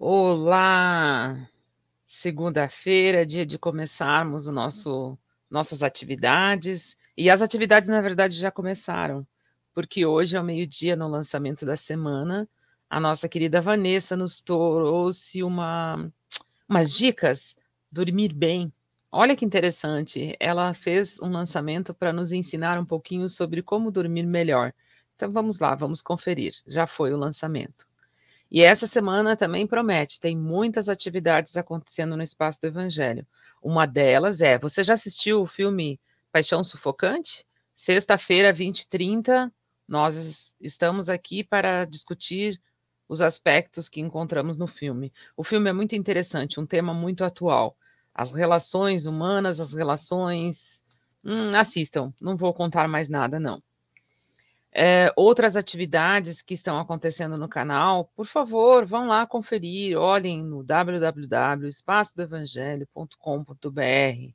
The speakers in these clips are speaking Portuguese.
Olá! Segunda-feira, dia de começarmos o nosso nossas atividades. E as atividades, na verdade, já começaram, porque hoje, ao meio-dia, no lançamento da semana, a nossa querida Vanessa nos trouxe uma, umas dicas dormir bem. Olha que interessante, ela fez um lançamento para nos ensinar um pouquinho sobre como dormir melhor. Então vamos lá, vamos conferir. Já foi o lançamento. E essa semana também promete, tem muitas atividades acontecendo no espaço do Evangelho. Uma delas é: você já assistiu o filme Paixão Sufocante? Sexta-feira, 20 e 30, nós estamos aqui para discutir os aspectos que encontramos no filme. O filme é muito interessante, um tema muito atual. As relações humanas, as relações. Hum, assistam, não vou contar mais nada, não. É, outras atividades que estão acontecendo no canal, por favor, vão lá conferir, olhem no www.espaçodoevangelho.com.br.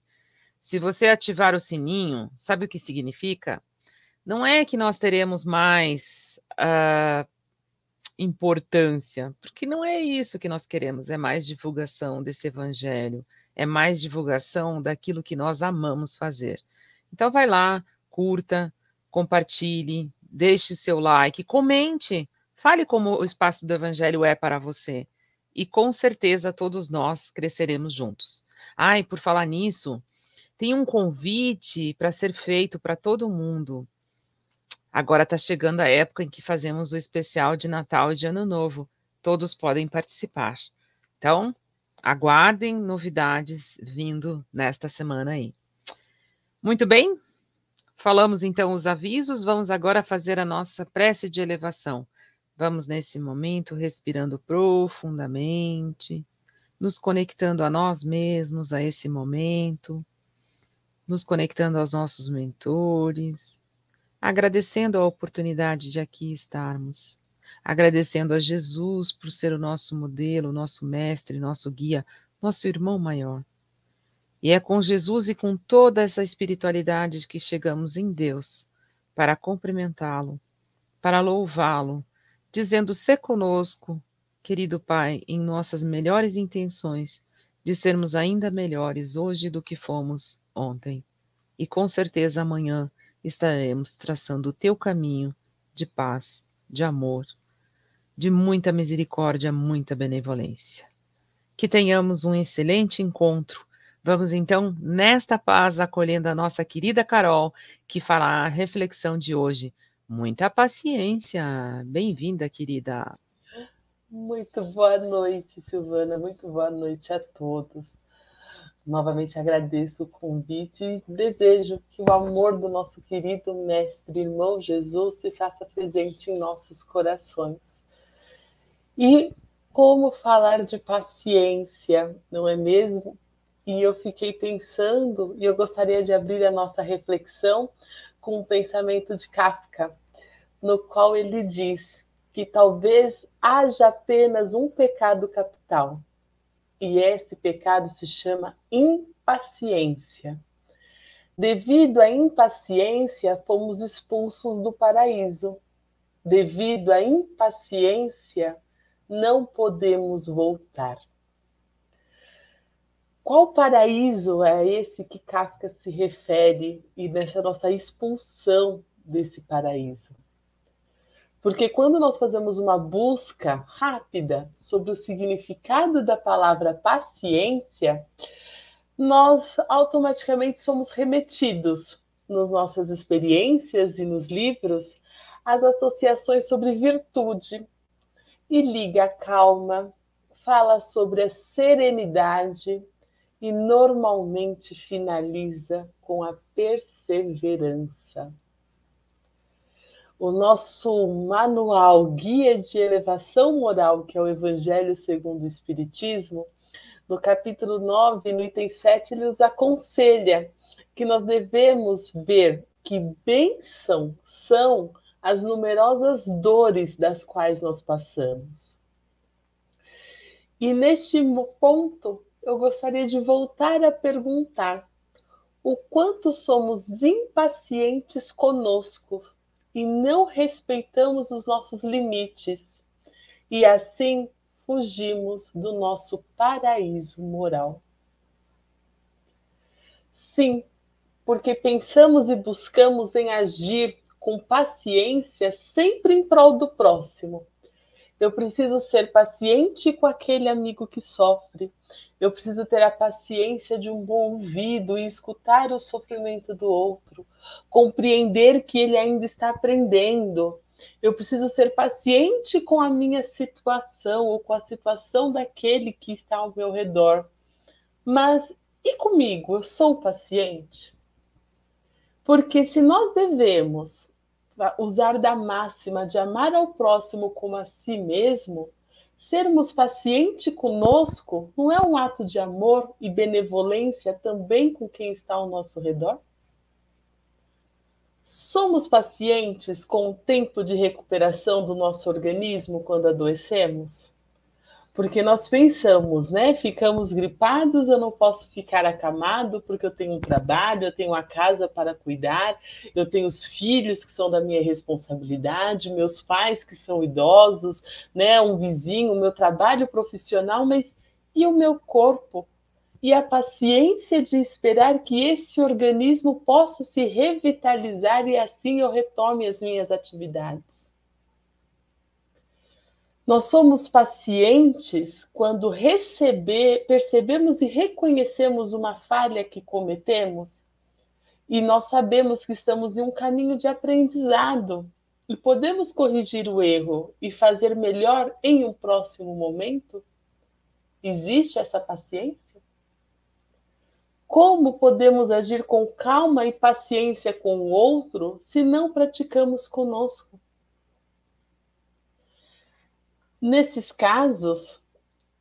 Se você ativar o sininho, sabe o que significa? Não é que nós teremos mais uh, importância, porque não é isso que nós queremos, é mais divulgação desse evangelho, é mais divulgação daquilo que nós amamos fazer. Então vai lá, curta, compartilhe, deixe seu like, comente, fale como o espaço do Evangelho é para você. E com certeza todos nós cresceremos juntos. Ai, ah, por falar nisso, tem um convite para ser feito para todo mundo. Agora está chegando a época em que fazemos o especial de Natal e de Ano Novo. Todos podem participar. Então, aguardem novidades vindo nesta semana aí. Muito bem, Falamos então os avisos, vamos agora fazer a nossa prece de elevação. Vamos nesse momento respirando profundamente, nos conectando a nós mesmos, a esse momento, nos conectando aos nossos mentores, agradecendo a oportunidade de aqui estarmos, agradecendo a Jesus por ser o nosso modelo, nosso mestre, nosso guia, nosso irmão maior e é com Jesus e com toda essa espiritualidade que chegamos em Deus para cumprimentá-lo, para louvá-lo, dizendo: "Se conosco, querido Pai, em nossas melhores intenções de sermos ainda melhores hoje do que fomos ontem. E com certeza amanhã estaremos traçando o teu caminho de paz, de amor, de muita misericórdia, muita benevolência. Que tenhamos um excelente encontro Vamos então, nesta paz, acolhendo a nossa querida Carol, que fará a reflexão de hoje. Muita paciência. Bem-vinda, querida. Muito boa noite, Silvana. Muito boa noite a todos. Novamente agradeço o convite e desejo que o amor do nosso querido Mestre Irmão Jesus se faça presente em nossos corações. E como falar de paciência, não é mesmo? E eu fiquei pensando, e eu gostaria de abrir a nossa reflexão com um pensamento de Kafka, no qual ele diz que talvez haja apenas um pecado capital, e esse pecado se chama impaciência. Devido à impaciência, fomos expulsos do paraíso. Devido à impaciência, não podemos voltar. Qual paraíso é esse que Kafka se refere e nessa nossa expulsão desse paraíso? Porque quando nós fazemos uma busca rápida sobre o significado da palavra paciência, nós automaticamente somos remetidos nas nossas experiências e nos livros às associações sobre virtude e liga a calma, fala sobre a serenidade, e normalmente finaliza com a perseverança. O nosso manual Guia de Elevação Moral, que é o Evangelho segundo o Espiritismo, no capítulo 9, no item 7, ele nos aconselha que nós devemos ver que bênção são as numerosas dores das quais nós passamos. E neste ponto, eu gostaria de voltar a perguntar o quanto somos impacientes conosco e não respeitamos os nossos limites, e assim fugimos do nosso paraíso moral. Sim, porque pensamos e buscamos em agir com paciência sempre em prol do próximo. Eu preciso ser paciente com aquele amigo que sofre. Eu preciso ter a paciência de um bom ouvido e escutar o sofrimento do outro, compreender que ele ainda está aprendendo. Eu preciso ser paciente com a minha situação ou com a situação daquele que está ao meu redor. Mas e comigo? Eu sou paciente? Porque se nós devemos usar da máxima de amar ao próximo como a si mesmo, sermos pacientes conosco não é um ato de amor e benevolência também com quem está ao nosso redor? Somos pacientes com o tempo de recuperação do nosso organismo quando adoecemos? Porque nós pensamos, né? Ficamos gripados, eu não posso ficar acamado porque eu tenho um trabalho, eu tenho uma casa para cuidar, eu tenho os filhos que são da minha responsabilidade, meus pais que são idosos, né? Um vizinho, meu trabalho profissional, mas e o meu corpo? E a paciência de esperar que esse organismo possa se revitalizar e assim eu retome as minhas atividades. Nós somos pacientes quando receber, percebemos e reconhecemos uma falha que cometemos e nós sabemos que estamos em um caminho de aprendizado e podemos corrigir o erro e fazer melhor em um próximo momento? Existe essa paciência? Como podemos agir com calma e paciência com o outro se não praticamos conosco? Nesses casos,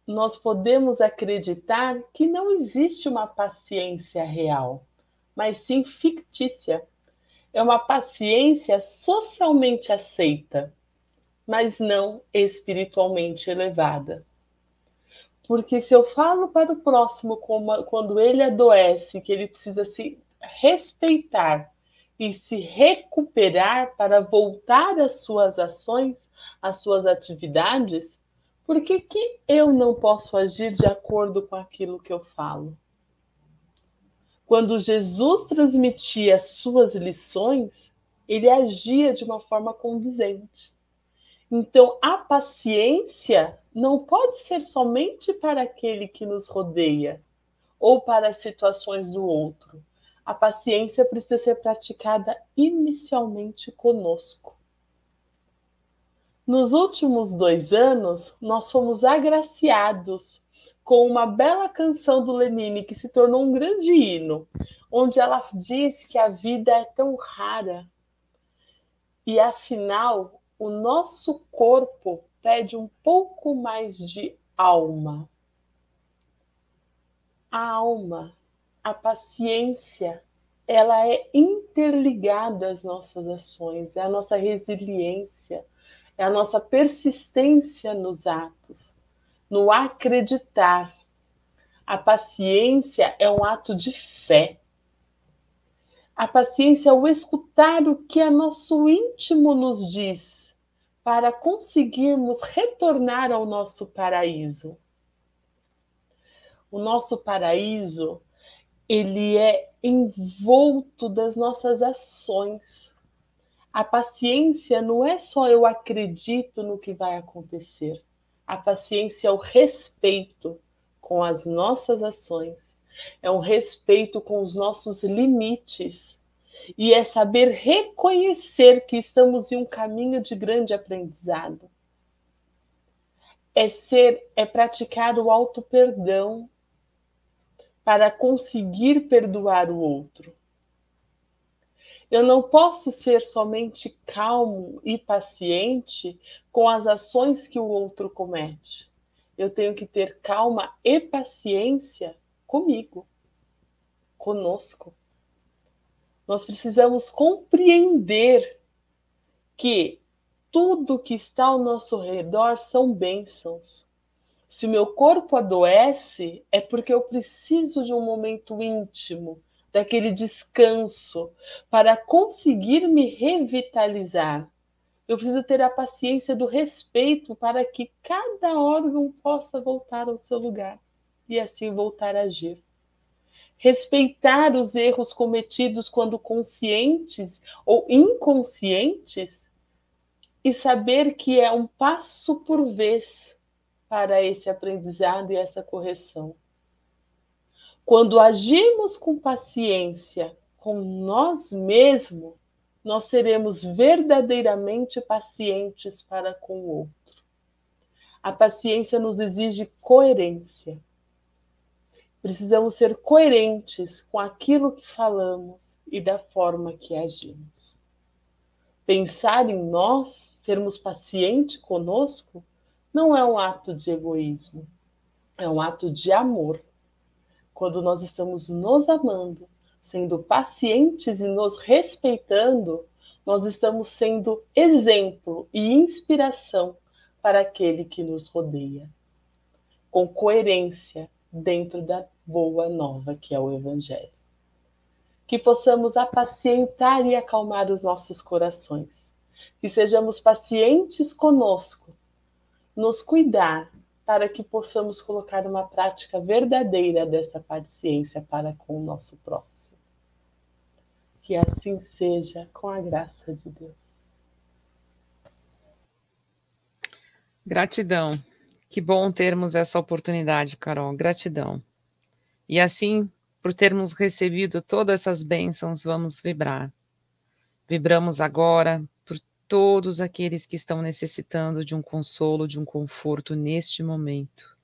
nós podemos acreditar que não existe uma paciência real, mas sim fictícia. É uma paciência socialmente aceita, mas não espiritualmente elevada. Porque se eu falo para o próximo quando ele adoece, que ele precisa se respeitar e se recuperar para voltar às suas ações, às suas atividades, por que, que eu não posso agir de acordo com aquilo que eu falo? Quando Jesus transmitia as suas lições, ele agia de uma forma condizente. Então, a paciência não pode ser somente para aquele que nos rodeia ou para as situações do outro a paciência precisa ser praticada inicialmente conosco. Nos últimos dois anos, nós fomos agraciados com uma bela canção do Lenine que se tornou um grande hino, onde ela diz que a vida é tão rara e afinal o nosso corpo pede um pouco mais de alma. A alma a paciência ela é interligada às nossas ações, é a nossa resiliência, é a nossa persistência nos atos, no acreditar. A paciência é um ato de fé. A paciência é o escutar o que a nosso íntimo nos diz para conseguirmos retornar ao nosso paraíso. O nosso paraíso ele é envolto das nossas ações. A paciência não é só eu acredito no que vai acontecer. A paciência é o respeito com as nossas ações, é um respeito com os nossos limites e é saber reconhecer que estamos em um caminho de grande aprendizado. É ser, é praticar o auto perdão, para conseguir perdoar o outro. Eu não posso ser somente calmo e paciente com as ações que o outro comete. Eu tenho que ter calma e paciência comigo, conosco. Nós precisamos compreender que tudo que está ao nosso redor são bênçãos. Se meu corpo adoece, é porque eu preciso de um momento íntimo, daquele descanso, para conseguir me revitalizar. Eu preciso ter a paciência do respeito para que cada órgão possa voltar ao seu lugar e assim voltar a agir. Respeitar os erros cometidos quando conscientes ou inconscientes e saber que é um passo por vez para esse aprendizado e essa correção. Quando agimos com paciência com nós mesmos, nós seremos verdadeiramente pacientes para com o outro. A paciência nos exige coerência. Precisamos ser coerentes com aquilo que falamos e da forma que agimos. Pensar em nós, sermos pacientes conosco, não é um ato de egoísmo, é um ato de amor. Quando nós estamos nos amando, sendo pacientes e nos respeitando, nós estamos sendo exemplo e inspiração para aquele que nos rodeia, com coerência dentro da boa nova que é o Evangelho. Que possamos apacientar e acalmar os nossos corações, que sejamos pacientes conosco, nos cuidar para que possamos colocar uma prática verdadeira dessa paciência para com o nosso próximo. Que assim seja, com a graça de Deus. Gratidão. Que bom termos essa oportunidade, Carol. Gratidão. E assim, por termos recebido todas essas bênçãos, vamos vibrar. Vibramos agora todos aqueles que estão necessitando de um consolo, de um conforto neste momento.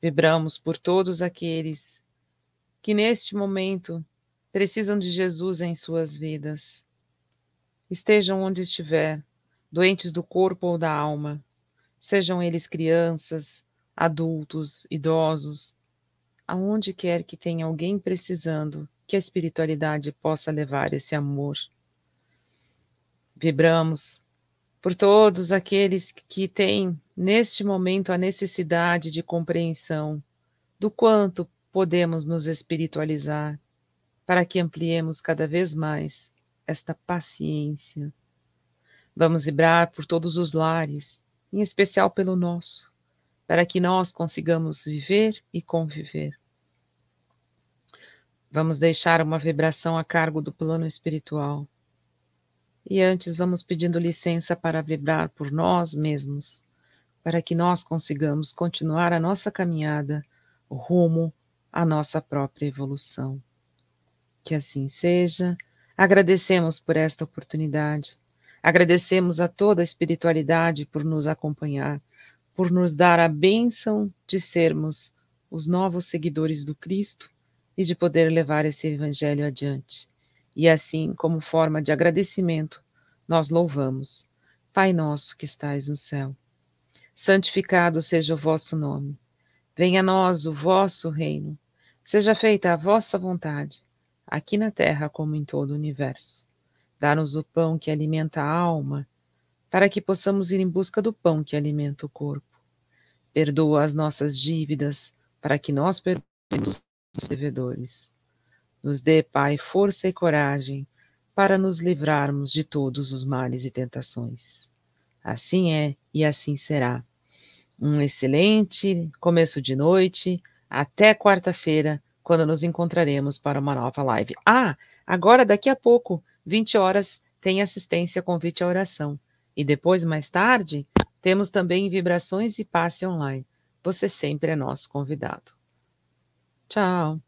Vibramos por todos aqueles que neste momento precisam de Jesus em suas vidas. Estejam onde estiver, doentes do corpo ou da alma, sejam eles crianças, adultos, idosos, aonde quer que tenha alguém precisando, que a espiritualidade possa levar esse amor. Vibramos por todos aqueles que têm neste momento a necessidade de compreensão do quanto podemos nos espiritualizar, para que ampliemos cada vez mais esta paciência. Vamos vibrar por todos os lares, em especial pelo nosso, para que nós consigamos viver e conviver. Vamos deixar uma vibração a cargo do plano espiritual. E antes vamos pedindo licença para vibrar por nós mesmos, para que nós consigamos continuar a nossa caminhada rumo à nossa própria evolução. Que assim seja. Agradecemos por esta oportunidade. Agradecemos a toda a espiritualidade por nos acompanhar, por nos dar a bênção de sermos os novos seguidores do Cristo e de poder levar esse evangelho adiante. E assim, como forma de agradecimento, nós louvamos. Pai nosso que estais no céu, santificado seja o vosso nome. Venha a nós o vosso reino. Seja feita a vossa vontade aqui na terra como em todo o universo. Dá-nos o pão que alimenta a alma, para que possamos ir em busca do pão que alimenta o corpo. Perdoa as nossas dívidas, para que nós perdoemos os devedores. Nos dê, Pai, força e coragem para nos livrarmos de todos os males e tentações. Assim é e assim será. Um excelente começo de noite. Até quarta-feira quando nos encontraremos para uma nova live. Ah, agora daqui a pouco, 20 horas, tem assistência convite à oração. E depois, mais tarde, temos também vibrações e passe online. Você sempre é nosso convidado. Tchau.